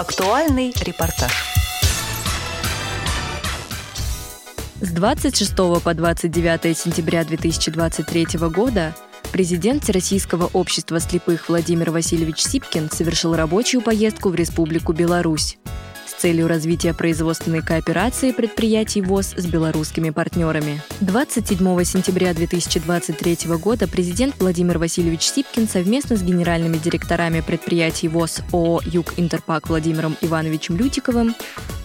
Актуальный репортаж. С 26 по 29 сентября 2023 года президент Российского общества слепых Владимир Васильевич Сипкин совершил рабочую поездку в Республику Беларусь целью развития производственной кооперации предприятий ВОЗ с белорусскими партнерами. 27 сентября 2023 года президент Владимир Васильевич Сипкин совместно с генеральными директорами предприятий ВОЗ ООО «Юг Интерпак» Владимиром Ивановичем Лютиковым,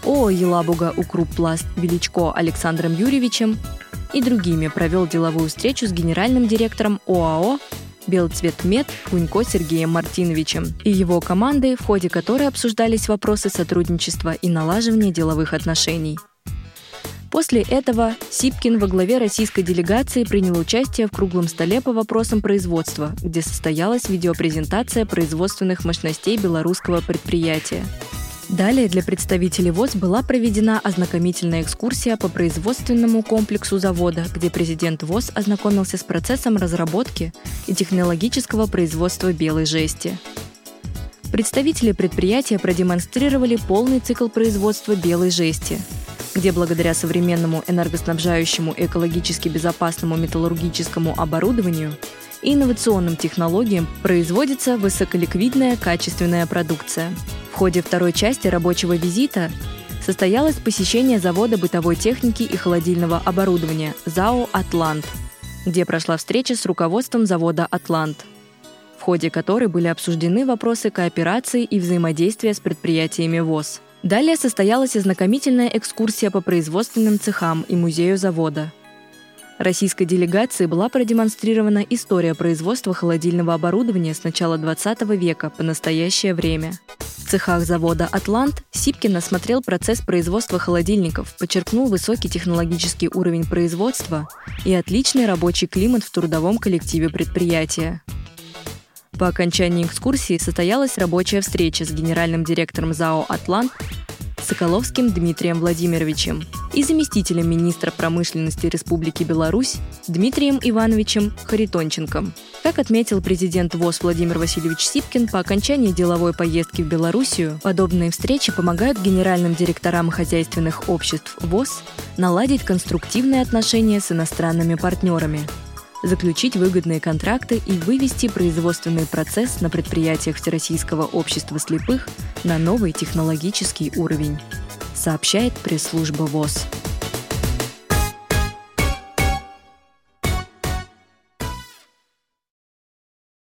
ООО «Елабуга Укруппласт» Величко Александром Юрьевичем и другими провел деловую встречу с генеральным директором ОАО Белцветмет Гунько Сергеем Мартиновичем и его командой, в ходе которой обсуждались вопросы сотрудничества и налаживания деловых отношений. После этого Сипкин во главе российской делегации принял участие в круглом столе по вопросам производства, где состоялась видеопрезентация производственных мощностей белорусского предприятия – Далее для представителей ВОЗ была проведена ознакомительная экскурсия по производственному комплексу завода, где президент ВОЗ ознакомился с процессом разработки и технологического производства белой жести. Представители предприятия продемонстрировали полный цикл производства белой жести, где благодаря современному энергоснабжающему экологически безопасному металлургическому оборудованию и инновационным технологиям производится высоколиквидная качественная продукция – в ходе второй части рабочего визита состоялось посещение завода бытовой техники и холодильного оборудования ЗАО «Атлант», где прошла встреча с руководством завода «Атлант», в ходе которой были обсуждены вопросы кооперации и взаимодействия с предприятиями ВОЗ. Далее состоялась ознакомительная экскурсия по производственным цехам и музею завода. Российской делегации была продемонстрирована история производства холодильного оборудования с начала 20 века по настоящее время – в цехах завода «Атлант» Сипкин осмотрел процесс производства холодильников, подчеркнул высокий технологический уровень производства и отличный рабочий климат в трудовом коллективе предприятия. По окончании экскурсии состоялась рабочая встреча с генеральным директором ЗАО «Атлант» Соколовским Дмитрием Владимировичем и заместителем министра промышленности Республики Беларусь Дмитрием Ивановичем Харитонченком. Как отметил президент ВОЗ Владимир Васильевич Сипкин, по окончании деловой поездки в Белоруссию подобные встречи помогают генеральным директорам хозяйственных обществ ВОЗ наладить конструктивные отношения с иностранными партнерами, заключить выгодные контракты и вывести производственный процесс на предприятиях Всероссийского общества слепых на новый технологический уровень, сообщает пресс-служба ВОЗ.